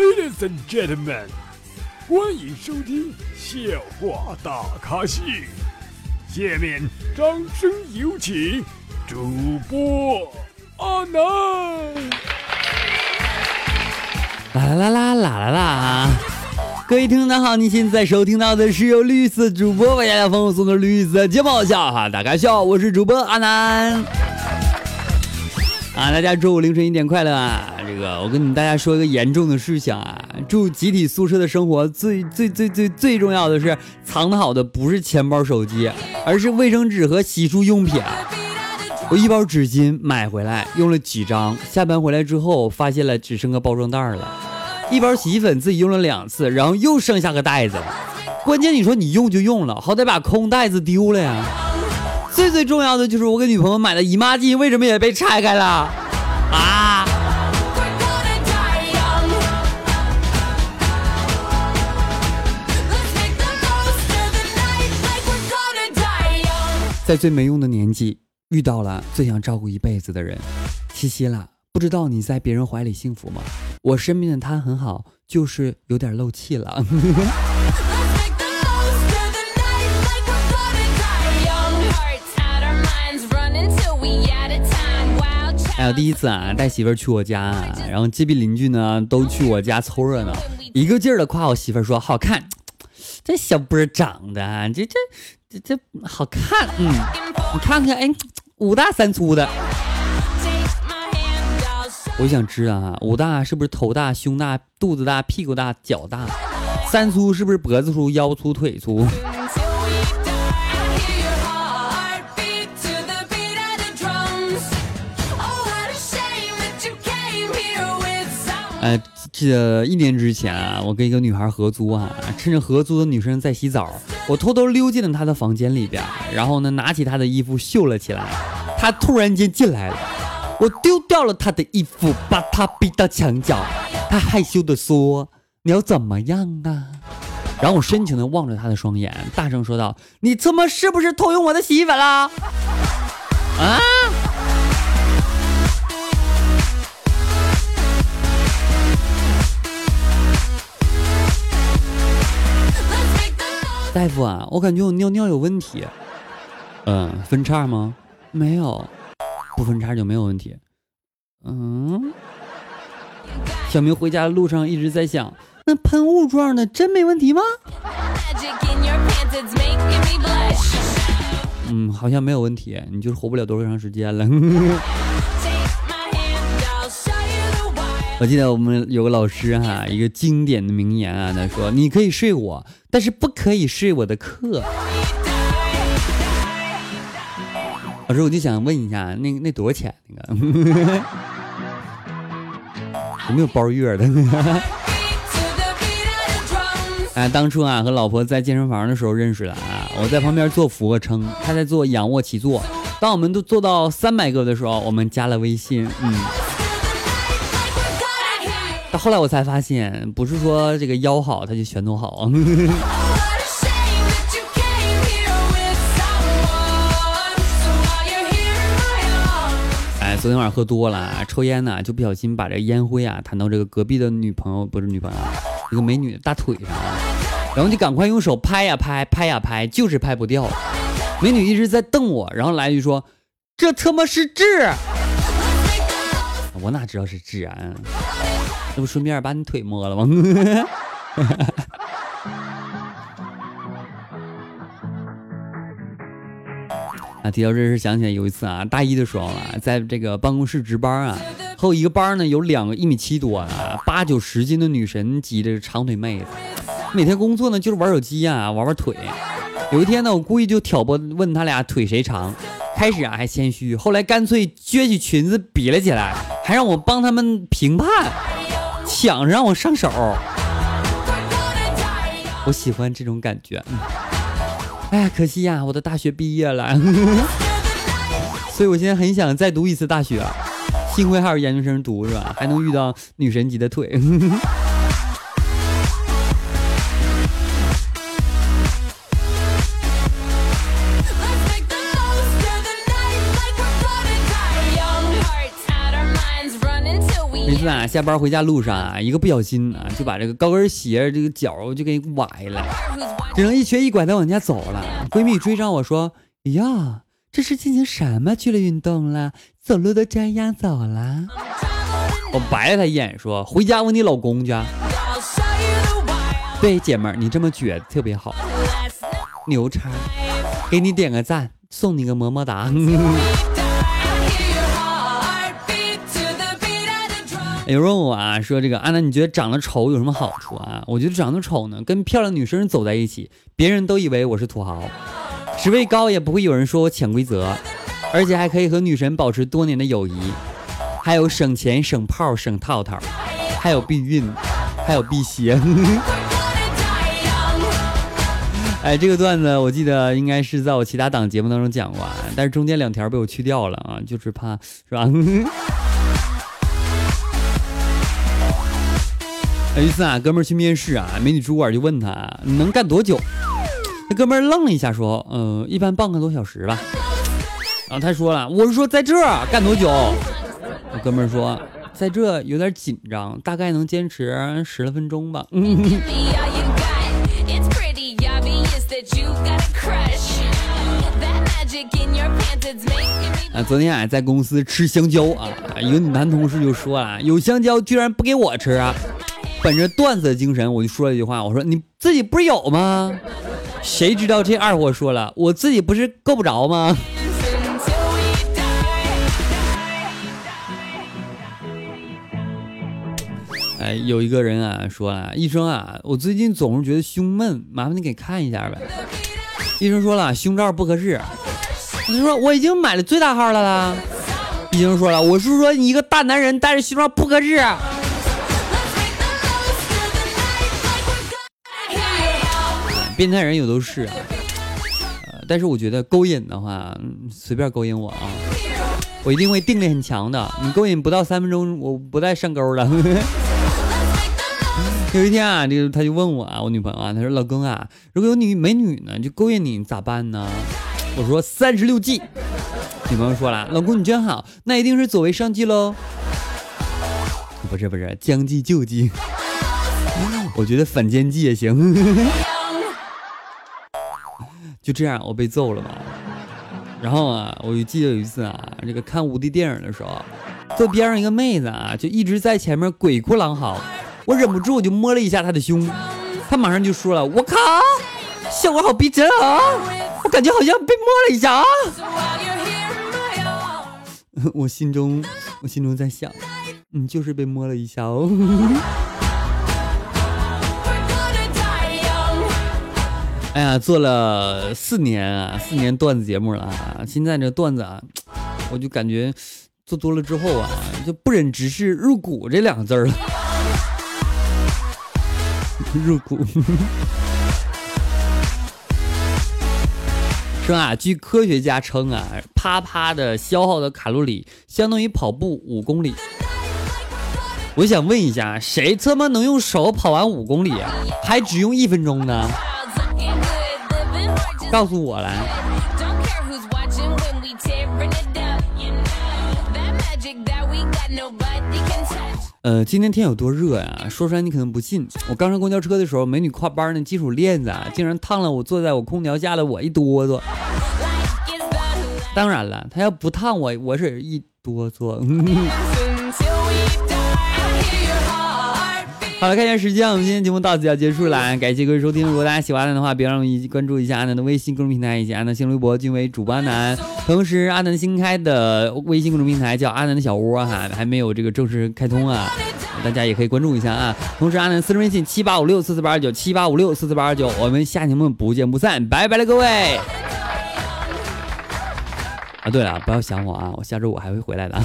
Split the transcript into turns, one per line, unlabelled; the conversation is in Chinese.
Ladies and gentlemen，欢迎收听笑话大咖秀。下面掌声有请主播阿南。
啦啦啦啦啦啦啦！各位听众好，您现在收听到的是由绿色主播为大家奉送的绿色节目笑话大咖秀，我是主播阿南。啊，大家周五凌晨一点快乐啊！这个我跟大家说一个严重的事情啊，住集体宿舍的生活最最最最最重要的是藏的好的不是钱包手机，而是卫生纸和洗漱用品。我一包纸巾买回来用了几张，下班回来之后发现了只剩个包装袋了。一包洗衣粉自己用了两次，然后又剩下个袋子了。关键你说你用就用了，好歹把空袋子丢了呀。最最重要的就是我给女朋友买的姨妈巾，为什么也被拆开了？啊！在最没用的年纪遇到了最想照顾一辈子的人，七夕了，不知道你在别人怀里幸福吗？我身边的他很好，就是有点漏气了。还有第一次啊，带媳妇儿去我家，然后隔壁邻居呢都去我家凑热闹，一个劲儿的夸我媳妇儿说好看，这小波长得这这这这好看，嗯，你看看，哎，五大三粗的。我想知道啊，五大是不是头大、胸大、肚子大、屁股大、脚大？三粗是不是脖子粗、腰粗、腿粗？呃，记得一年之前啊，我跟一个女孩合租啊，趁着合租的女生在洗澡，我偷偷溜进了她的房间里边，然后呢，拿起她的衣服秀了起来。她突然间进来了，我丢掉了她的衣服，把她逼到墙角。她害羞的说：“你要怎么样啊？”然后我深情的望着她的双眼，大声说道：“你他妈是不是偷用我的洗衣粉啦？”啊！大夫啊，我感觉我尿尿有问题。嗯，分叉吗？没有，不分叉就没有问题。嗯。小明回家的路上一直在想，那喷雾状的真没问题吗？嗯，好像没有问题，你就是活不了多长时间了。我记得我们有个老师哈，一个经典的名言啊，他说：“你可以睡我，但是不可以睡我的课。”老师，我就想问一下，那那多少钱？那个 有没有包月的？哎，当初啊，和老婆在健身房的时候认识的啊，我在旁边做俯卧撑，她在做仰卧起坐。当我们都做到三百个的时候，我们加了微信，嗯。到后来我才发现，不是说这个腰好，他就全都好。哎，昨天晚上喝多了，抽烟呢，就不小心把这烟灰啊弹到这个隔壁的女朋友，不是女朋友，一个美女的大腿上，然后就赶快用手拍呀拍，拍呀拍，就是拍不掉。美女一直在瞪我，然后来一句说：“这他妈是痣！”我哪知道是自然？那不顺便把你腿摸了吗？啊，提到这事想起来有一次啊，大一的时候啊，在这个办公室值班啊，后一个班呢有两个一米七多啊，八九十斤的女神级的长腿妹子，每天工作呢就是玩手机啊，玩玩腿。有一天呢，我故意就挑拨问他俩腿谁长，开始啊还谦虚，后来干脆撅起裙子比了起来，还让我帮他们评判。抢着让我上手，我喜欢这种感觉。嗯哎呀，可惜呀，我的大学毕业了，所以我现在很想再读一次大学。幸亏还有研究生读是吧？还能遇到女神级的腿。次啊，下班回家路上啊，一个不小心啊，就把这个高跟鞋这个脚就给崴了，只能一瘸一拐的往家走了。闺蜜追上我说：“呀，这是进行什么剧烈运动了？走路都这样走了？”我白了她一眼说：“回家问你老公去。”对，姐们儿，你这么撅特别好，牛叉，给你点个赞，送你个么么哒。有人问我啊，说这个安娜，你觉得长得丑有什么好处啊？我觉得长得丑呢，跟漂亮女生走在一起，别人都以为我是土豪，职位高也不会有人说我潜规则，而且还可以和女神保持多年的友谊，还有省钱、省炮、省套套，还有避孕，还有辟邪。哎，这个段子我记得应该是在我其他档节目当中讲过，但是中间两条被我去掉了啊，就是怕是吧？有一次啊，哥们儿去面试啊，美女主管就问他你能干多久？那哥们儿愣了一下，说：“嗯，一般半个多小时吧。”然后他说了：“我是说在这儿干多久？”那哥们儿说：“在这有点紧张，大概能坚持十来分钟吧。”啊，昨天啊在公司吃香蕉啊，一个男同事就说了：“有香蕉居然不给我吃啊！”本着段子的精神，我就说了一句话，我说你自己不是有吗？谁知道这二货说了，我自己不是够不着吗？哎，有一个人啊说了，医生啊，我最近总是觉得胸闷，麻烦你给看一下呗。医生说了，胸罩不合适。他说我已经买了最大号的了。医生说了，我是说你一个大男人戴着胸罩不合适。变态人有都是啊，但是我觉得勾引的话，随便勾引我啊，我一定会定力很强的。你勾引不到三分钟，我不带上钩的。有一天啊，这个他就问我啊，我女朋友啊，他说老公啊，如果有女美女呢，就勾引你咋办呢？我说三十六计。女朋友说了，老公你真好，那一定是左为上计喽。不是不是，将计就计。我觉得反间计也行。就这样，我被揍了嘛。然后啊，我就记得有一次啊，这个看无敌电影的时候，坐边上一个妹子啊，就一直在前面鬼哭狼嚎。我忍不住，我就摸了一下她的胸，她马上就说了：“我靠，效果好逼真啊！我感觉好像被摸了一下啊。”我心中，我心中在想，你就是被摸了一下哦。哎呀，做了四年啊，四年段子节目了啊！现在这段子啊，我就感觉做多了之后啊，就不忍直视入骨这两个字了。入骨。说啊，据科学家称啊，啪啪的消耗的卡路里相当于跑步五公里。我想问一下，谁他妈能用手跑完五公里啊？还只用一分钟呢？告诉我来。呃，今天天有多热呀？说出来你可能不信。我刚上公交车的时候，美女挎包那金属链子啊，竟然烫了我坐在我空调下的我一哆嗦。当然了，她要不烫我，我是一哆嗦。好了，看一下时间，我们今天节目到此要结束了，感谢各位收听。如果大家喜欢的话，别忘记关注一下阿南的微信公众平台以及阿南新浪微博，均为主播阿南。同时，阿南新开的微信公众平台叫阿南的小窝哈，还没有这个正式开通啊，大家也可以关注一下啊。同时，阿南私人微信七八五六四四八二九七八五六四四八二九，我们下节目不见不散，拜拜了各位。啊，对了，不要想我啊，我下周五还会回来的。